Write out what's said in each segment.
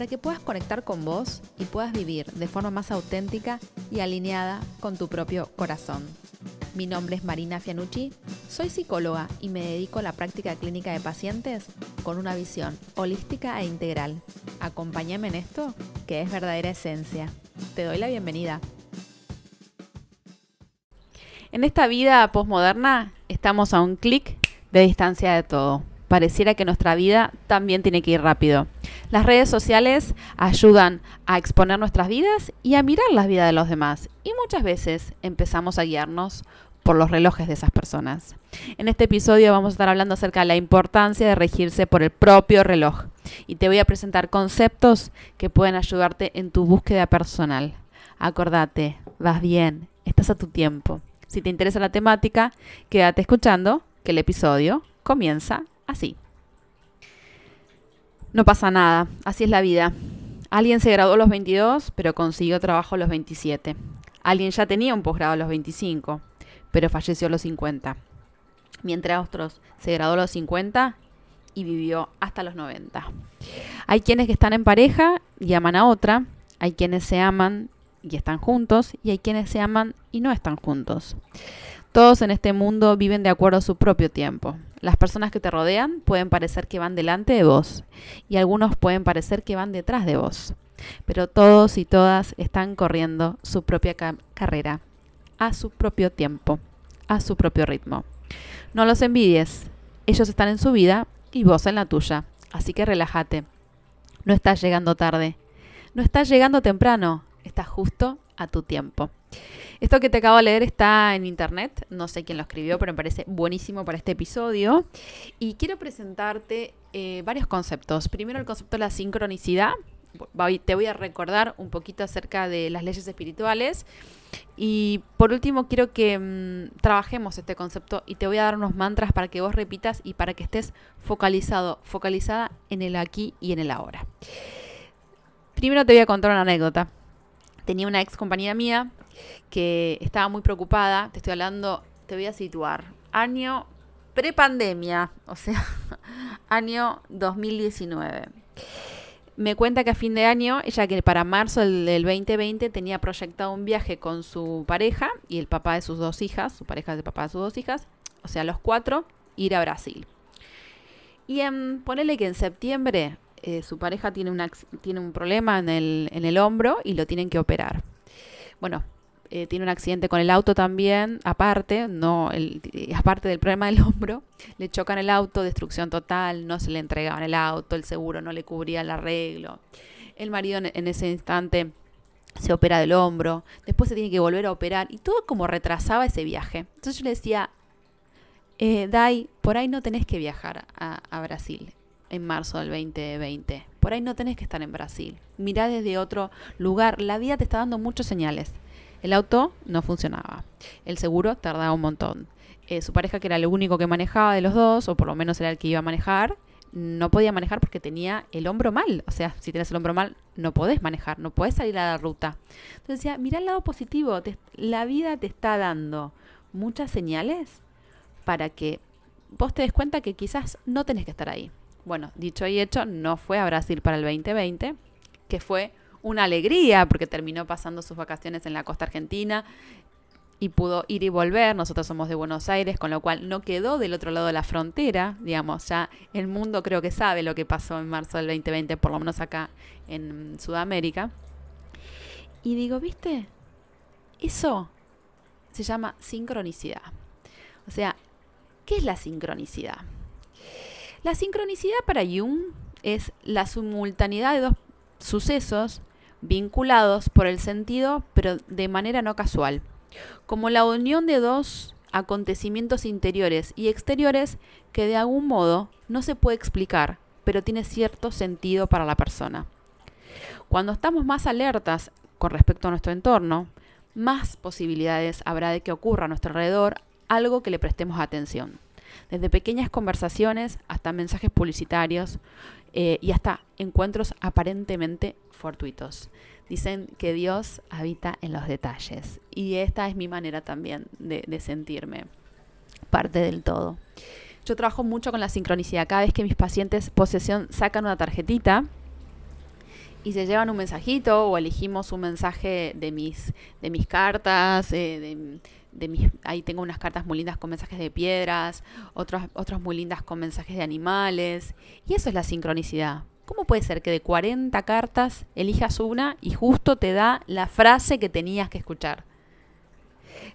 para que puedas conectar con vos y puedas vivir de forma más auténtica y alineada con tu propio corazón. Mi nombre es Marina Fianucci, soy psicóloga y me dedico a la práctica clínica de pacientes con una visión holística e integral. Acompáñame en esto, que es verdadera esencia. Te doy la bienvenida. En esta vida posmoderna estamos a un clic de distancia de todo pareciera que nuestra vida también tiene que ir rápido. Las redes sociales ayudan a exponer nuestras vidas y a mirar las vidas de los demás. Y muchas veces empezamos a guiarnos por los relojes de esas personas. En este episodio vamos a estar hablando acerca de la importancia de regirse por el propio reloj. Y te voy a presentar conceptos que pueden ayudarte en tu búsqueda personal. Acordate, vas bien, estás a tu tiempo. Si te interesa la temática, quédate escuchando que el episodio comienza así. No pasa nada, así es la vida. Alguien se graduó a los 22, pero consiguió trabajo a los 27. Alguien ya tenía un posgrado a los 25, pero falleció a los 50. Mientras otros se graduó a los 50 y vivió hasta los 90. Hay quienes que están en pareja y aman a otra, hay quienes se aman y están juntos, y hay quienes se aman y no están juntos. Todos en este mundo viven de acuerdo a su propio tiempo. Las personas que te rodean pueden parecer que van delante de vos y algunos pueden parecer que van detrás de vos. Pero todos y todas están corriendo su propia carrera, a su propio tiempo, a su propio ritmo. No los envidies. Ellos están en su vida y vos en la tuya. Así que relájate. No estás llegando tarde. No estás llegando temprano. Estás justo a tu tiempo. Esto que te acabo de leer está en internet, no sé quién lo escribió, pero me parece buenísimo para este episodio. Y quiero presentarte eh, varios conceptos. Primero el concepto de la sincronicidad. Te voy a recordar un poquito acerca de las leyes espirituales. Y por último, quiero que mm, trabajemos este concepto y te voy a dar unos mantras para que vos repitas y para que estés focalizado, focalizada en el aquí y en el ahora. Primero te voy a contar una anécdota. Tenía una ex compañía mía que estaba muy preocupada. Te estoy hablando, te voy a situar. Año prepandemia, o sea, año 2019. Me cuenta que a fin de año, ella que para marzo del, 2020 tenía proyectado un viaje con su pareja y el papá de sus dos hijas, su pareja es el papá de sus dos hijas, o sea, los cuatro, ir a Brasil. Y en, ponele que en septiembre eh, su pareja tiene, una, tiene un problema en el, en el hombro y lo tienen que operar. Bueno, eh, tiene un accidente con el auto también, aparte, no el, aparte del problema del hombro, le chocan el auto, destrucción total, no se le entregaban el auto, el seguro no le cubría el arreglo. El marido en, ese instante se opera del hombro, después se tiene que volver a operar y todo como retrasaba ese viaje. Entonces yo le decía, eh, Dai, por ahí no tenés que viajar a Brasil en marzo del 2020. Por ahí no tenés que estar en Brasil. Mirá desde otro lugar. La vida te está dando muchas señales. El auto no funcionaba. El seguro tardaba un montón. Eh, su pareja, que era el único que manejaba de los dos, o por lo menos era el que iba a manejar, no podía manejar porque tenía el hombro mal. O sea, si tienes el hombro mal, no podés manejar, no podés salir a la ruta. Entonces decía, mira el lado positivo, la vida te está dando muchas señales para que vos te des cuenta que quizás no tenés que estar ahí. Bueno, dicho y hecho, no fue a Brasil para el 2020, que fue una alegría porque terminó pasando sus vacaciones en la costa argentina y pudo ir y volver. Nosotros somos de Buenos Aires, con lo cual no quedó del otro lado de la frontera. Digamos, ya el mundo creo que sabe lo que pasó en marzo del 2020, por lo menos acá en Sudamérica. Y digo, ¿viste? Eso se llama sincronicidad. O sea, ¿qué es la sincronicidad? La sincronicidad para Jung es la simultaneidad de dos sucesos vinculados por el sentido, pero de manera no casual, como la unión de dos acontecimientos interiores y exteriores que de algún modo no se puede explicar, pero tiene cierto sentido para la persona. Cuando estamos más alertas con respecto a nuestro entorno, más posibilidades habrá de que ocurra a nuestro alrededor algo que le prestemos atención. Desde pequeñas conversaciones hasta mensajes publicitarios eh, y hasta encuentros aparentemente fortuitos. Dicen que Dios habita en los detalles y esta es mi manera también de, sentirme parte del todo. Yo trabajo mucho con la sincronicidad. Cada vez que mis pacientes posesión sacan una tarjetita, y se llevan un mensajito o elegimos un mensaje de mis, de mis cartas, eh, de, ahí tengo unas cartas muy lindas con mensajes de piedras, otras, otras muy lindas con mensajes de animales. Y eso es la sincronicidad. ¿Cómo puede ser que de 40 cartas elijas una y justo te da la frase que tenías que escuchar?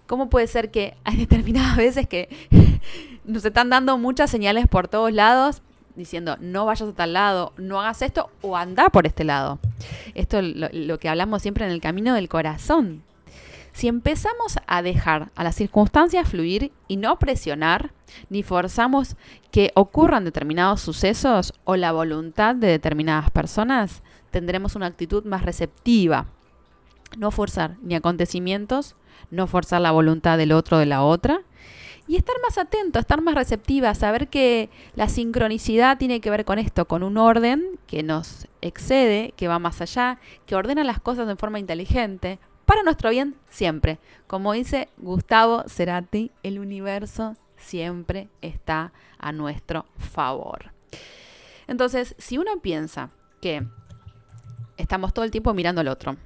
¿Cómo puede ser que hay determinadas veces que nos están dando muchas señales por todos lados, diciendo no vayas a tal lado, no hagas esto o anda por este lado. Esto es lo, que hablamos siempre en el camino del corazón. Si empezamos a dejar a las circunstancias fluir y no presionar, ni forzamos que ocurran determinados sucesos o la voluntad de determinadas personas, tendremos una actitud más receptiva. No forzar ni acontecimientos, no forzar la voluntad del otro o de la otra, y estar más atento, estar más receptiva, saber que la sincronicidad tiene que ver con esto, con un orden que nos excede, que va más allá, que ordena las cosas de forma inteligente, para nuestro bien siempre. Como dice Gustavo Cerati, el universo siempre está a nuestro favor. Entonces, si uno piensa que estamos todo el tiempo mirando al otro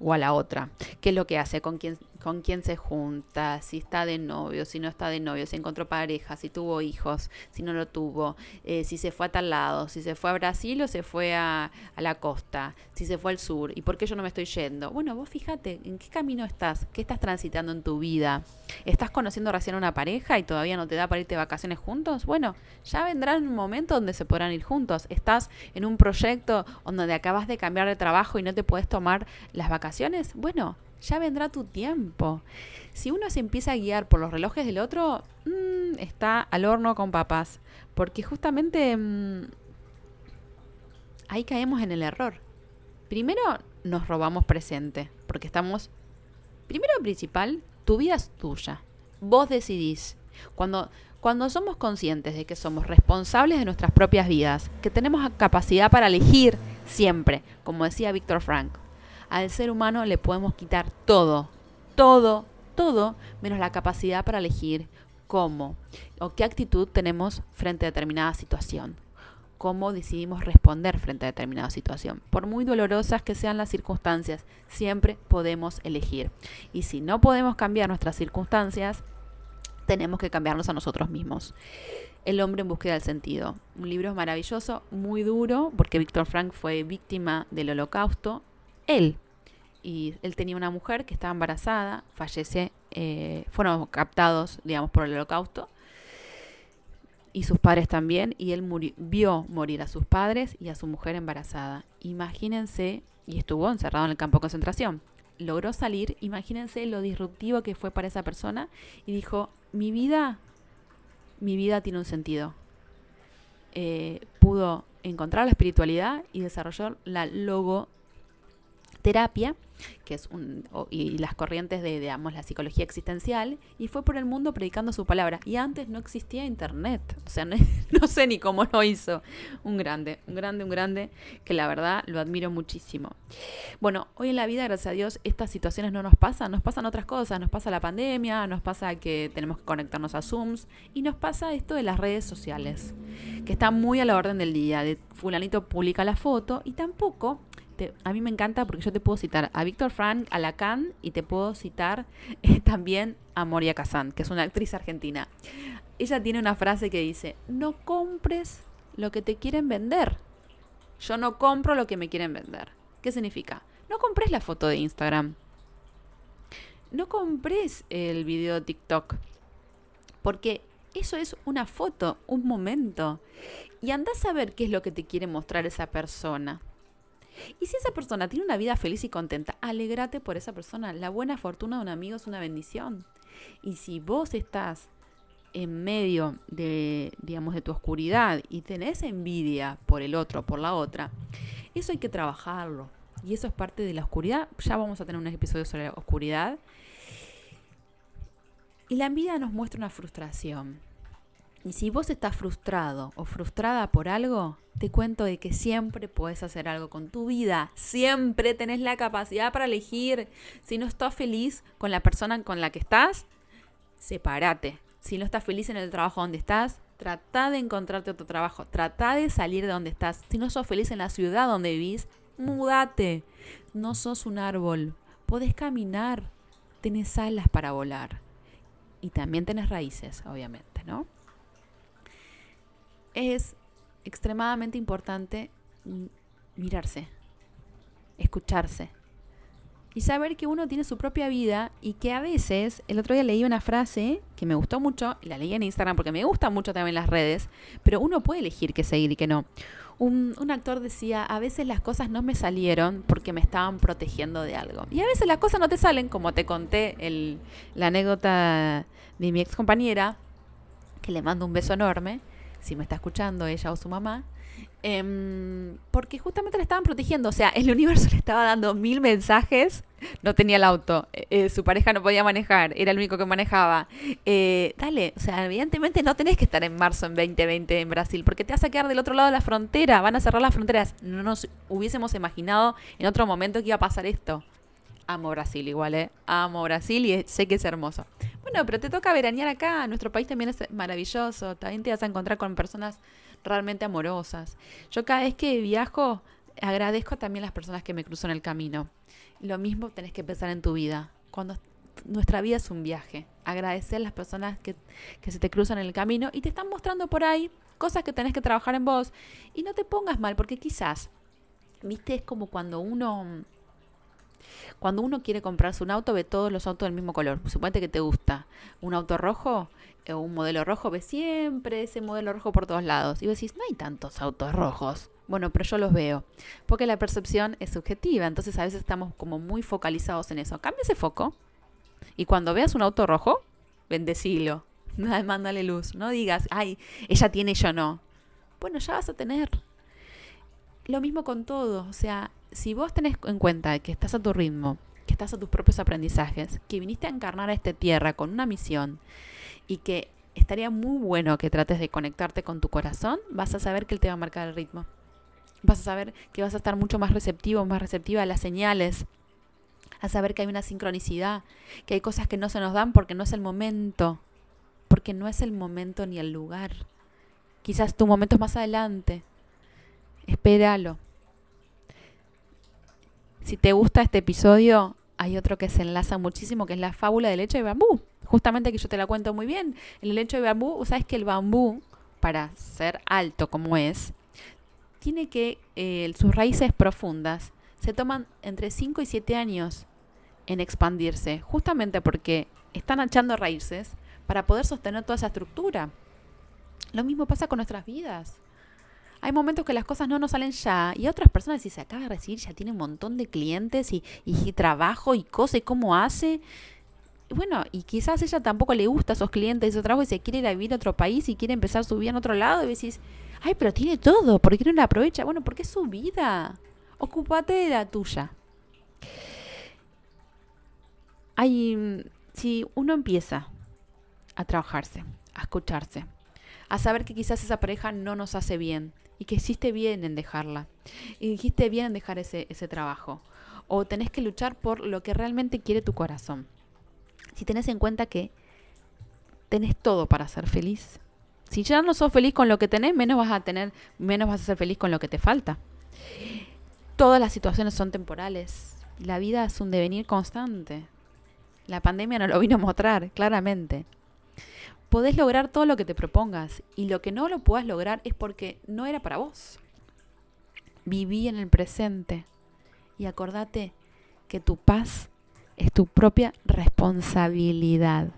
o a la otra, qué es lo que hace, con quién con quién se junta, si está de novio, si no está de novio, si encontró pareja, si tuvo hijos, si no lo tuvo, eh, si se fue a tal lado, si se fue a Brasil o se fue a, a, la costa, si se fue al sur, y por qué yo no me estoy yendo. Bueno, vos fíjate en qué camino estás, qué estás transitando en tu vida. ¿Estás conociendo recién una pareja y todavía no te da para irte de vacaciones juntos? Bueno, ya vendrá un momento donde se podrán ir juntos. ¿Estás en un proyecto donde acabas de cambiar de trabajo y no te puedes tomar las vacaciones? Bueno, ya vendrá tu tiempo. Si uno se empieza a guiar por los relojes del otro, mm, está al horno con papas. Porque justamente mm, ahí caemos en el error. Primero nos robamos presente, porque estamos, primero principal, tu vida es tuya. Vos decidís. Cuando, cuando somos conscientes de que somos responsables de nuestras propias vidas, que tenemos capacidad para elegir siempre, como decía Víctor Frank, al ser humano le podemos quitar todo, todo, todo, menos la capacidad para elegir cómo o qué actitud tenemos frente a determinada situación cómo decidimos responder frente a determinada situación. Por muy dolorosas que sean las circunstancias, siempre podemos elegir. Y si no podemos cambiar nuestras circunstancias, tenemos que cambiarnos a nosotros mismos. El hombre en búsqueda del sentido. Un libro maravilloso, muy duro, porque Víctor Frank fue víctima del holocausto él. Y él tenía una mujer que estaba embarazada, fallece, eh, fueron captados, digamos, por el holocausto. Y sus padres también, y él vio morir a sus padres y a su mujer embarazada. Imagínense, y estuvo encerrado en el campo de concentración. Logró salir, imagínense lo disruptivo que fue para esa persona, y dijo, mi vida, mi vida tiene un sentido. Eh, pudo encontrar la espiritualidad y desarrolló la logo terapia, que es un, y las corrientes de, digamos, la psicología existencial, y fue por el mundo predicando su palabra. Y antes no existía internet, o sea, no, sé ni cómo lo hizo. Un grande, un grande, un grande, que la verdad lo admiro muchísimo. Bueno, hoy en la vida, gracias a Dios, estas situaciones no nos pasan, nos pasan otras cosas, nos pasa la pandemia, nos pasa que tenemos que conectarnos a Zooms, y nos pasa esto de las redes sociales, que está muy a la orden del día, fulanito publica la foto, y tampoco a mí me encanta porque yo te puedo citar a Víctor Frank, a Lacan y te puedo citar eh, también a Moria Kazan, que es una actriz argentina. Ella tiene una frase que dice, no compres lo que te quieren vender. Yo no compro lo que me quieren vender. ¿Qué significa? No compres la foto de Instagram. No compres el video de TikTok. Porque eso es una foto, un momento. Y andás a ver qué es lo que te quiere mostrar esa persona. Y si esa persona tiene una vida feliz y contenta, alégrate por esa persona. La buena fortuna de un amigo es una bendición. Y si vos estás en medio de, digamos, de tu oscuridad y tenés envidia por el otro, por la otra, eso hay que trabajarlo. Y eso es parte de la oscuridad. Ya vamos a tener un episodio sobre la oscuridad. Y la envidia nos muestra una frustración. Y si vos estás frustrado o frustrada por algo, te cuento de que siempre puedes hacer algo con tu vida. Siempre tenés la capacidad para elegir. Si no estás feliz con la persona con la que estás, sepárate. Si no estás feliz en el trabajo donde estás, trata de encontrarte otro trabajo. Trata de salir de donde estás. Si no sos feliz en la ciudad donde vivís, mudate. No sos un árbol. Podés caminar. Tenés alas para volar. Y también tenés raíces, obviamente, ¿no? Es extremadamente importante mirarse, escucharse y saber que uno tiene su propia vida y que a veces, el otro día leí una frase que me gustó mucho, y la leí en Instagram porque me gusta mucho también las redes, pero uno puede elegir qué seguir y qué no. Un, un, actor decía, a veces las cosas no me salieron porque me estaban protegiendo de algo. Y a veces las cosas no te salen, como te conté el, la anécdota de mi ex compañera, que le mando un beso enorme, si me está escuchando ella o su mamá, eh, porque justamente le estaban protegiendo. O sea, el universo le estaba dando mil mensajes. No tenía el auto, eh, eh, su pareja no podía manejar, era el único que manejaba. Eh, dale, o sea, evidentemente no tenés que estar en marzo en 2020 en Brasil, porque te vas a quedar del otro lado de la frontera, van a cerrar las fronteras. No nos hubiésemos imaginado en otro momento que iba a pasar esto. Amo Brasil igual, ¿eh? Amo Brasil y sé que es hermoso. Bueno, pero te toca veranear acá. Nuestro país también es maravilloso. También te vas a encontrar con personas realmente amorosas. Yo cada vez que viajo agradezco también a las personas que me cruzan el camino. Lo mismo tenés que pensar en tu vida. Cuando nuestra vida es un viaje. Agradecer a las personas que, que se te cruzan en el camino y te están mostrando por ahí cosas que tenés que trabajar en vos. Y no te pongas mal, porque quizás, viste, es como cuando uno cuando uno quiere comprarse un auto, ve todos los autos del mismo color. Suponete que te gusta un auto rojo o un modelo rojo, ve siempre ese modelo rojo por todos lados. Y vos decís, no hay tantos autos rojos. Bueno, pero yo los veo. Porque la percepción es subjetiva. Entonces a veces estamos como muy focalizados en eso. Cambia ese foco. Y cuando veas un auto rojo, bendecilo. Mándale luz. No digas, ay, ella tiene yo no. Bueno, ya vas a tener. Lo mismo con todo. O sea, si vos tenés en cuenta que estás a tu ritmo, que estás a tus propios aprendizajes, que viniste a encarnar a esta tierra con una misión y que estaría muy bueno que trates de conectarte con tu corazón, vas a saber que él te va a marcar el ritmo. Vas a saber que vas a estar mucho más receptivo, más receptiva a las señales, a saber que hay una sincronicidad, que hay cosas que no se nos dan porque no es el momento, porque no es el momento ni el lugar. Quizás tu momento es más adelante. Espéralo. Si te gusta este episodio, hay otro que se enlaza muchísimo, que es la fábula del lecho de bambú. Justamente que yo te la cuento muy bien. El lecho de bambú, sabes que el bambú, para ser alto como es, tiene que, eh, sus raíces profundas, se toman entre 5 y 7 años en expandirse, justamente porque están echando raíces para poder sostener toda esa estructura. Lo mismo pasa con nuestras vidas. Hay momentos que las cosas no nos salen ya y otras personas si se acaba de recibir ya tiene un montón de clientes y, y trabajo y cosas y cómo hace. Bueno, y quizás ella tampoco le gusta a esos clientes y su trabajo y se quiere ir a vivir a otro país y quiere empezar su vida en otro lado y decís, ay, pero tiene todo, ¿por qué no la aprovecha? Bueno, porque es su vida. Ocúpate de la tuya. Hay, si uno empieza a trabajarse, a escucharse, a saber que quizás esa pareja no nos hace bien, y que hiciste bien en dejarla. Y dijiste bien en dejar ese, ese trabajo. O tenés que luchar por lo que realmente quiere tu corazón. Si tenés en cuenta que tenés todo para ser feliz. Si ya no sos feliz con lo que tenés, menos vas a tener, menos vas a ser feliz con lo que te falta. Todas las situaciones son temporales. La vida es un devenir constante. La pandemia nos lo vino a mostrar claramente podés lograr todo lo que te propongas y lo que no lo puedas lograr es porque no era para vos. Viví en el presente y acordate que tu paz es tu propia responsabilidad.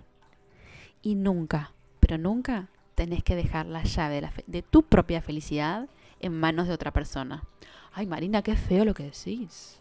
Y nunca, pero nunca tenés que dejar la llave de, la de tu propia felicidad en manos de otra persona. Ay, Marina, qué feo lo que decís.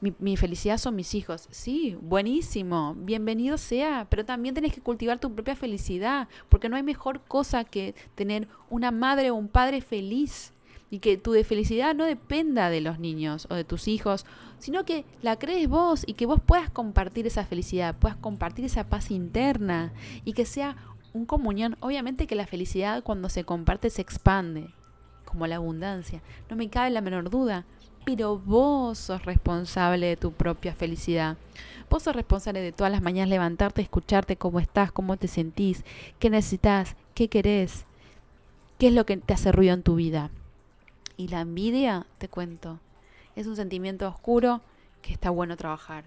Mi, felicidad son mis hijos. Sí, buenísimo, bienvenido sea, pero también tenés que cultivar tu propia felicidad, porque no hay mejor cosa que tener una madre o un padre feliz Y que tu de felicidad no dependa de los niños o de tus hijos, sino que la crees vos y que vos puedas compartir esa felicidad, puedas compartir esa paz interna y que sea un comunión. Obviamente que la felicidad cuando se comparte se expande, como la abundancia. No me cabe la menor duda. Pero vos sos responsable de tu propia felicidad. Vos sos responsable de todas las mañanas levantarte, escucharte cómo estás, cómo te sentís, qué necesitas, qué querés, qué es lo que te hace ruido en tu vida. Y la envidia, te cuento, es un sentimiento oscuro que está bueno trabajar.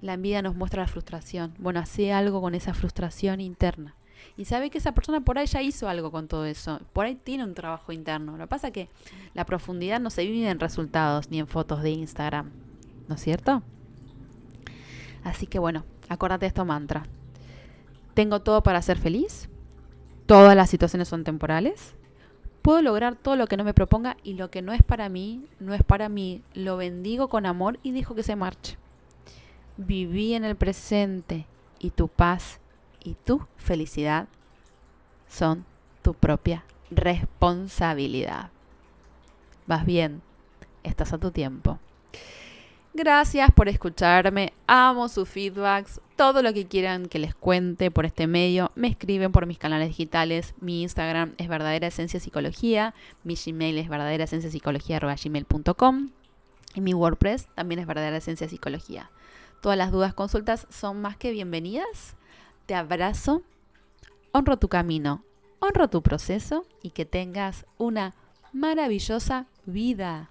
La envidia nos muestra la frustración. Bueno, hace algo con esa frustración interna. Y sabe que esa persona por ahí ya hizo algo con todo eso. Por ahí tiene un trabajo interno. Lo que pasa es que la profundidad no se vive en resultados ni en fotos de Instagram. ¿No es cierto? Así que bueno, acuérdate de esto mantra. Tengo todo para ser feliz. Todas las situaciones son temporales. Puedo lograr todo lo que no me proponga y lo que no es para mí, no es para mí. Lo bendigo con amor y dejo que se marche. Viví en el presente y tu paz y tu felicidad son tu propia responsabilidad. Vas bien, estás a tu tiempo. Gracias por escucharme, amo sus feedbacks, todo lo que quieran que les cuente por este medio, me escriben por mis canales digitales, mi Instagram es verdadera esencia psicología, mi Gmail es verdadera esencia gmail.com y mi WordPress también es verdadera esencia psicología. Todas las dudas, consultas son más que bienvenidas te abrazo, honro tu camino, honro tu proceso y que tengas una maravillosa vida.